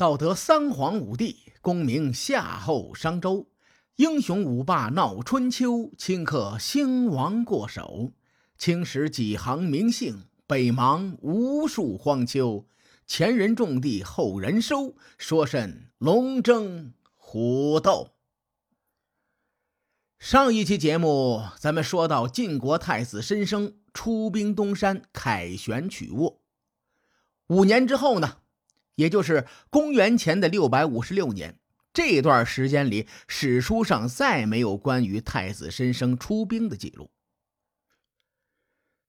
道德三皇五帝，功名夏后商周，英雄五霸闹春秋，顷刻兴亡过手。青史几行名姓，北邙无数荒丘。前人种地，后人收，说甚龙争虎斗？上一期节目，咱们说到晋国太子申生出兵东山，凯旋取沃。五年之后呢，也就是公元前的六百五十六年，这段时间里，史书上再没有关于太子申生出兵的记录。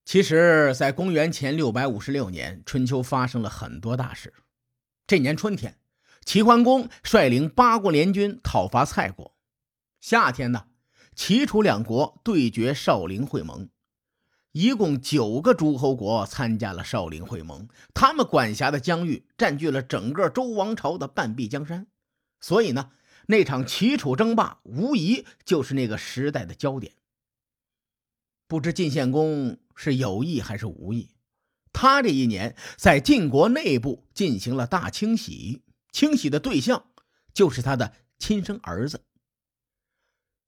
其实，在公元前六百五十六年，春秋发生了很多大事。这年春天，齐桓公率领八国联军讨伐蔡国；夏天呢，齐楚两国对决少陵会盟。一共九个诸侯国参加了少林会盟，他们管辖的疆域占据了整个周王朝的半壁江山。所以呢，那场齐楚争霸无疑就是那个时代的焦点。不知晋献公是有意还是无意，他这一年在晋国内部进行了大清洗，清洗的对象就是他的亲生儿子。《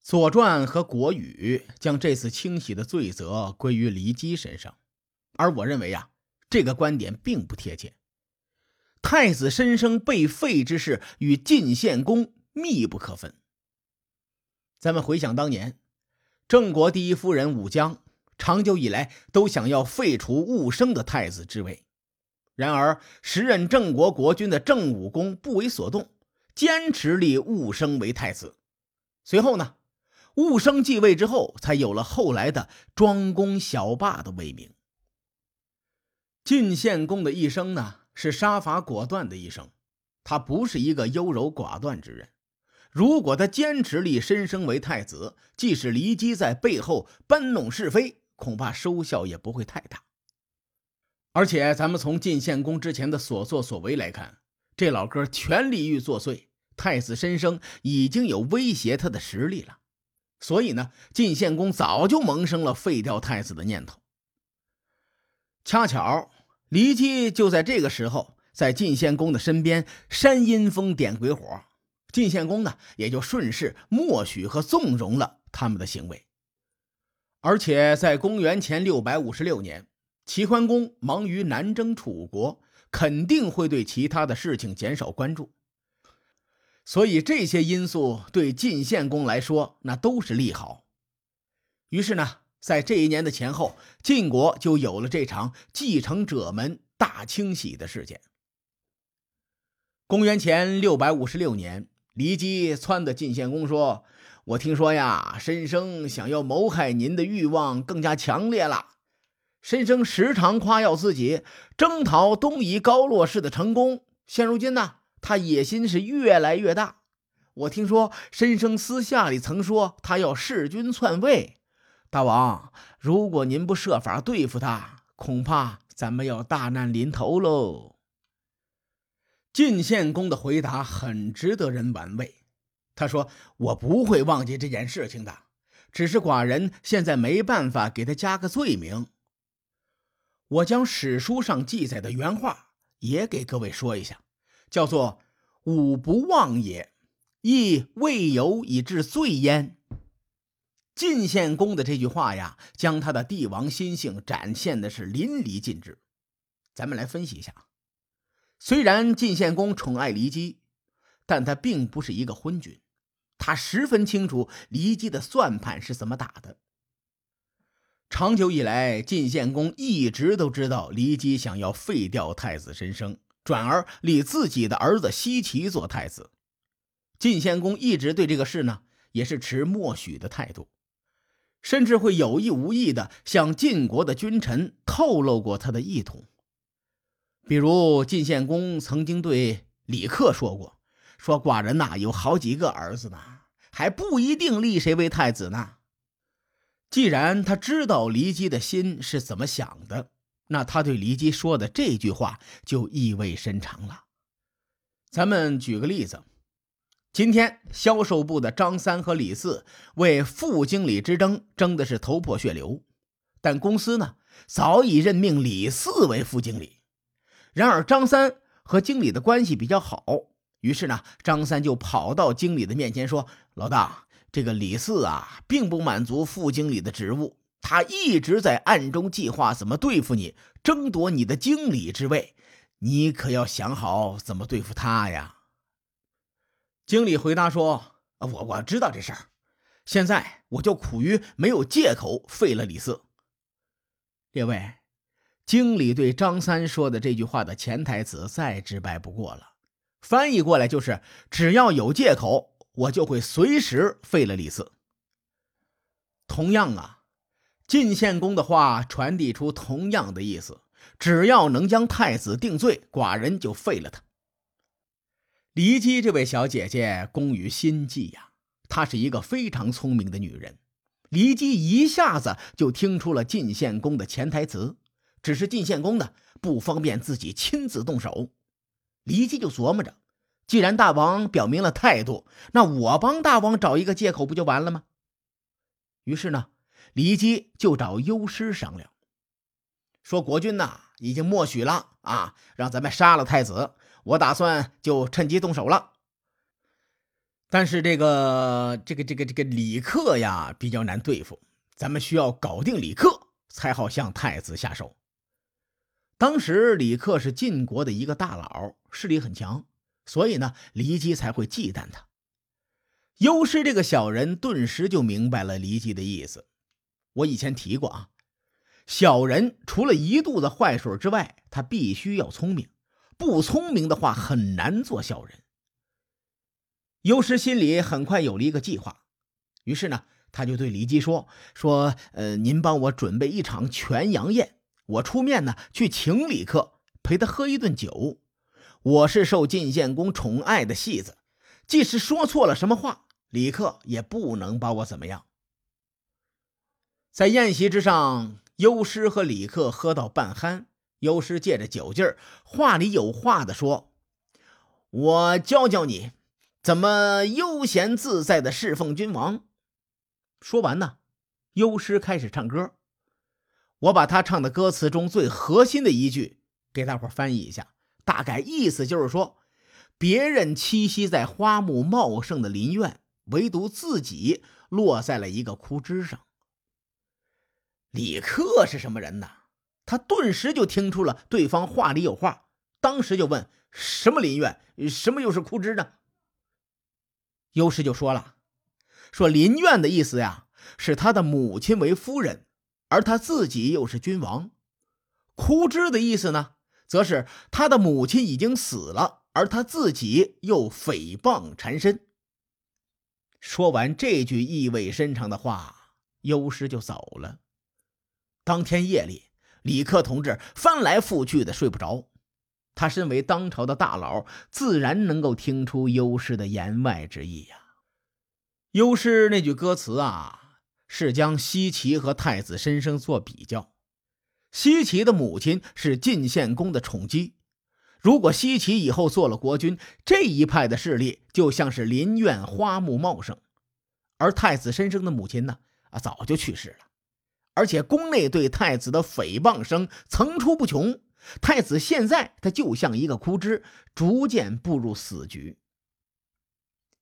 左传》和《国语》将这次清洗的罪责归于骊姬身上，而我认为呀，这个观点并不贴切。太子申生被废之事与晋献公密不可分。咱们回想当年。郑国第一夫人武姜，长久以来都想要废除寤生的太子之位。然而，时任郑国国君的郑武公不为所动，坚持立寤生为太子。随后呢，寤生继位之后，才有了后来的庄公小霸的威名。晋献公的一生呢，是杀伐果断的一生，他不是一个优柔寡断之人。如果他坚持立申生为太子，即使骊姬在背后搬弄是非，恐怕收效也不会太大。而且，咱们从晋献公之前的所作所为来看，这老哥全力欲作祟，太子申生已经有威胁他的实力了。所以呢，晋献公早就萌生了废掉太子的念头。恰巧，骊姬就在这个时候，在晋献公的身边煽阴风、点鬼火。晋献公呢，也就顺势默许和纵容了他们的行为。而且在公元前六百五十六年，齐桓公忙于南征楚国，肯定会对其他的事情减少关注。所以这些因素对晋献公来说，那都是利好。于是呢，在这一年的前后，晋国就有了这场继承者们大清洗的事件。公元前六百五十六年。骊姬撺掇晋献公说：“我听说呀，申生想要谋害您的欲望更加强烈了。申生时常夸耀自己征讨东夷高洛氏的成功，现如今呢，他野心是越来越大。我听说申生私下里曾说他要弑君篡位。大王，如果您不设法对付他，恐怕咱们要大难临头喽。”晋献公的回答很值得人玩味。他说：“我不会忘记这件事情的，只是寡人现在没办法给他加个罪名。我将史书上记载的原话也给各位说一下，叫做‘吾不忘也，亦未有以治罪焉’。晋献公的这句话呀，将他的帝王心性展现的是淋漓尽致。咱们来分析一下。”虽然晋献公宠爱骊姬，但他并不是一个昏君，他十分清楚骊姬的算盘是怎么打的。长久以来，晋献公一直都知道骊姬想要废掉太子申生，转而立自己的儿子奚齐做太子。晋献公一直对这个事呢，也是持默许的态度，甚至会有意无意的向晋国的君臣透露过他的意图。比如晋献公曾经对李克说过：“说寡人呐有好几个儿子呢，还不一定立谁为太子呢。”既然他知道骊姬的心是怎么想的，那他对骊姬说的这句话就意味深长了。咱们举个例子，今天销售部的张三和李四为副经理之争争的是头破血流，但公司呢早已任命李四为副经理。然而，张三和经理的关系比较好，于是呢，张三就跑到经理的面前说：“老大，这个李四啊，并不满足副经理的职务，他一直在暗中计划怎么对付你，争夺你的经理之位。你可要想好怎么对付他呀。”经理回答说：“我我知道这事儿，现在我就苦于没有借口废了李四。”列位，经理对张三说的这句话的潜台词再直白不过了。翻译过来就是：只要有借口，我就会随时废了李四。同样啊，晋献公的话传递出同样的意思：只要能将太子定罪，寡人就废了他。骊姬这位小姐姐工于心计呀，她是一个非常聪明的女人。骊姬一下子就听出了晋献公的潜台词，只是晋献公呢不方便自己亲自动手。骊姬就琢磨着，既然大王表明了态度，那我帮大王找一个借口不就完了吗？于是呢，骊姬就找幽师商量，说国君呐已经默许了啊，让咱们杀了太子，我打算就趁机动手了。但是这个这个这个这个李克呀比较难对付，咱们需要搞定李克才好向太子下手。当时李克是晋国的一个大佬，势力很强，所以呢，骊姬才会忌惮他。幽师这个小人顿时就明白了骊姬的意思。我以前提过啊，小人除了一肚子坏水之外，他必须要聪明，不聪明的话很难做小人。尤师心里很快有了一个计划，于是呢，他就对李姬说：“说，呃，您帮我准备一场全羊宴。”我出面呢，去请李克，陪他喝一顿酒。我是受晋献公宠爱的戏子，即使说错了什么话，李克也不能把我怎么样。在宴席之上，优师和李克喝到半酣，优师借着酒劲儿，话里有话的说：“我教教你，怎么悠闲自在的侍奉君王。”说完呢，优师开始唱歌。我把他唱的歌词中最核心的一句给大伙翻译一下，大概意思就是说，别人栖息在花木茂盛的林院，唯独自己落在了一个枯枝上。李克是什么人呢？他顿时就听出了对方话里有话，当时就问：“什么林苑？什么又是枯枝呢？”优师就说了：“说林苑的意思呀，是他的母亲为夫人。”而他自己又是君王，枯枝的意思呢，则是他的母亲已经死了，而他自己又诽谤缠身。说完这句意味深长的话，优师就走了。当天夜里，李克同志翻来覆去的睡不着。他身为当朝的大佬，自然能够听出幽师的言外之意呀。幽师那句歌词啊。是将西岐和太子申生做比较。西岐的母亲是晋献公的宠姬，如果西岐以后做了国君，这一派的势力就像是林苑花木茂盛；而太子申生的母亲呢，啊，早就去世了，而且宫内对太子的诽谤声层出不穷。太子现在他就像一个枯枝，逐渐步入死局。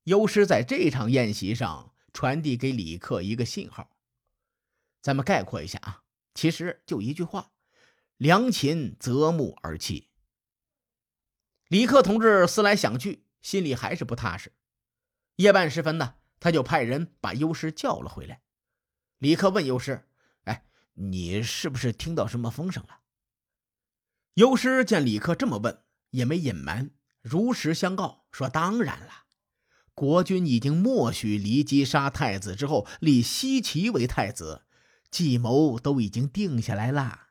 优师在这场宴席上。传递给李克一个信号，咱们概括一下啊，其实就一句话：良禽择木而栖。李克同志思来想去，心里还是不踏实。夜半时分呢，他就派人把优师叫了回来。李克问优师：“，你是不是听到什么风声了？”幽师见李克这么问，也没隐瞒，如实相告说：“当然了。”国君已经默许骊姬杀太子之后立西岐为太子，计谋都已经定下来了。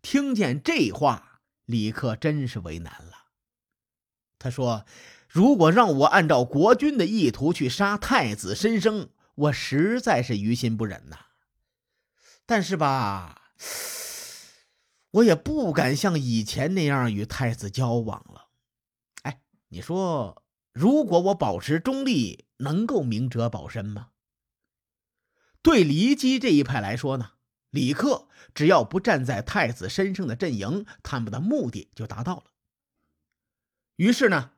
听见这话，李克真是为难了。他说：“如果让我按照国君的意图去杀太子申生，我实在是于心不忍呐。但是吧，我也不敢像以前那样与太子交往了。哎，你说？”如果我保持中立，能够明哲保身吗？对骊姬这一派来说呢，李克只要不站在太子身上的阵营，他们的目的就达到了。于是呢，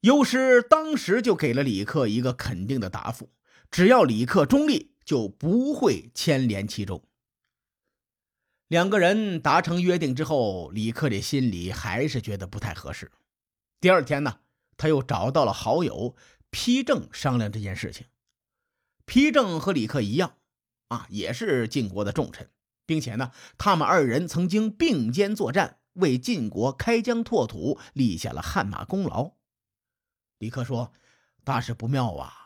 优师当时就给了李克一个肯定的答复：只要李克中立，就不会牵连其中。两个人达成约定之后，李克这心里还是觉得不太合适。第二天呢，他又找到了好友丕正商量这件事情。丕正和李克一样，啊，也是晋国的重臣，并且呢，他们二人曾经并肩作战，为晋国开疆拓土立下了汗马功劳。李克说：“大事不妙啊！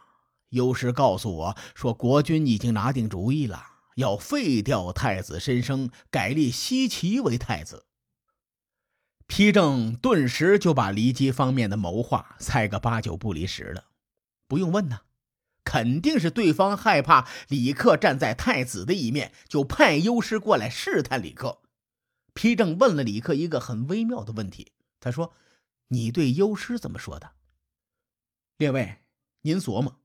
有师告诉我说，国君已经拿定主意了。”要废掉太子申生，改立西岐为太子。丕正顿时就把骊姬方面的谋划猜个八九不离十了。不用问呢，肯定是对方害怕李克站在太子的一面，就派优师过来试探李克。丕正问了李克一个很微妙的问题，他说：“你对优师怎么说的？”列位，您琢磨。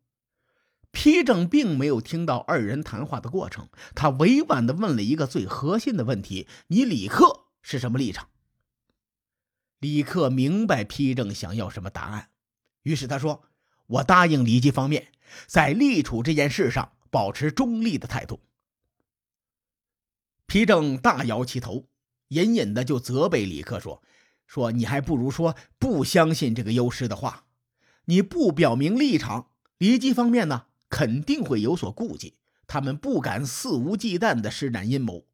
皮正并没有听到二人谈话的过程，他委婉的问了一个最核心的问题：“你李克是什么立场？”李克明白皮正想要什么答案，于是他说：“我答应李姬方面，在立储这件事上保持中立的态度。”皮正大摇其头，隐隐的就责备李克说：“说你还不如说不相信这个优师的话，你不表明立场，李姬方面呢？”肯定会有所顾忌，他们不敢肆无忌惮地施展阴谋。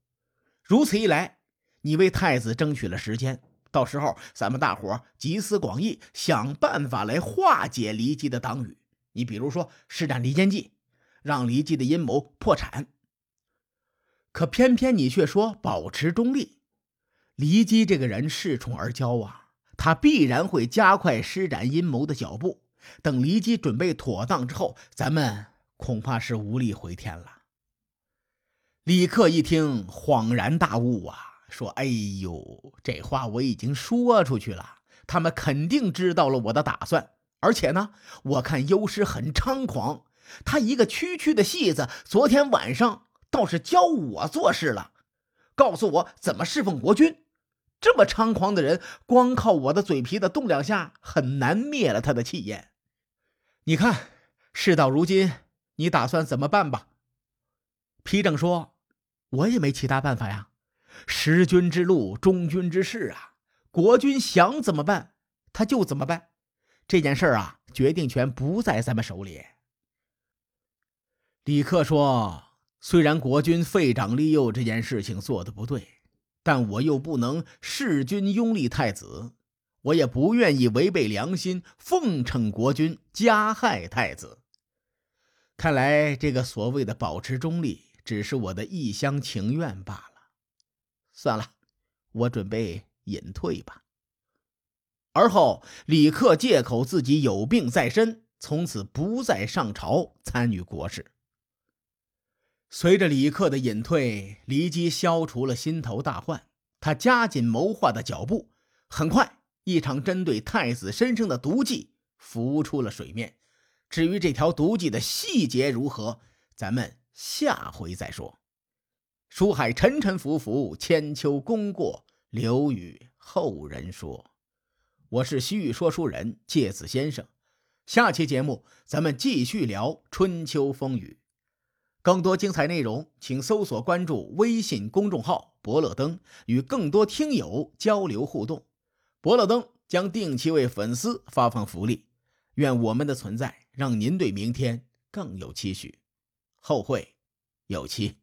如此一来，你为太子争取了时间，到时候咱们大伙集思广益，想办法来化解骊姬的党羽。你比如说施展离间计，让骊姬的阴谋破产。可偏偏你却说保持中立。骊姬这个人恃宠而骄啊，他必然会加快施展阴谋的脚步。等骊姬准备妥当之后，咱们恐怕是无力回天了。李克一听，恍然大悟啊，说：“哎呦，这话我已经说出去了，他们肯定知道了我的打算。而且呢，我看优师很猖狂，他一个区区的戏子，昨天晚上倒是教我做事了，告诉我怎么侍奉国君。”这么猖狂的人，光靠我的嘴皮子动两下，很难灭了他的气焰。你看，事到如今，你打算怎么办吧？皮正说：“我也没其他办法呀，识君之路，忠君之事啊。国君想怎么办，他就怎么办。这件事啊，决定权不在咱们手里。”李克说：“虽然国君废长立幼这件事情做的不对。”但我又不能弑君拥立太子，我也不愿意违背良心奉承国君，加害太子。看来这个所谓的保持中立，只是我的一厢情愿罢了。算了，我准备隐退吧。而后，李克借口自己有病在身，从此不再上朝参与国事。随着李克的隐退，骊姬消除了心头大患。他加紧谋划的脚步，很快，一场针对太子身上的毒计浮出了水面。至于这条毒计的细节如何，咱们下回再说。书海沉沉浮浮，千秋功过留与后人说。我是西域说书人介子先生，下期节目咱们继续聊春秋风雨。更多精彩内容，请搜索关注微信公众号“伯乐灯”，与更多听友交流互动。伯乐灯将定期为粉丝发放福利。愿我们的存在让您对明天更有期许。后会有期。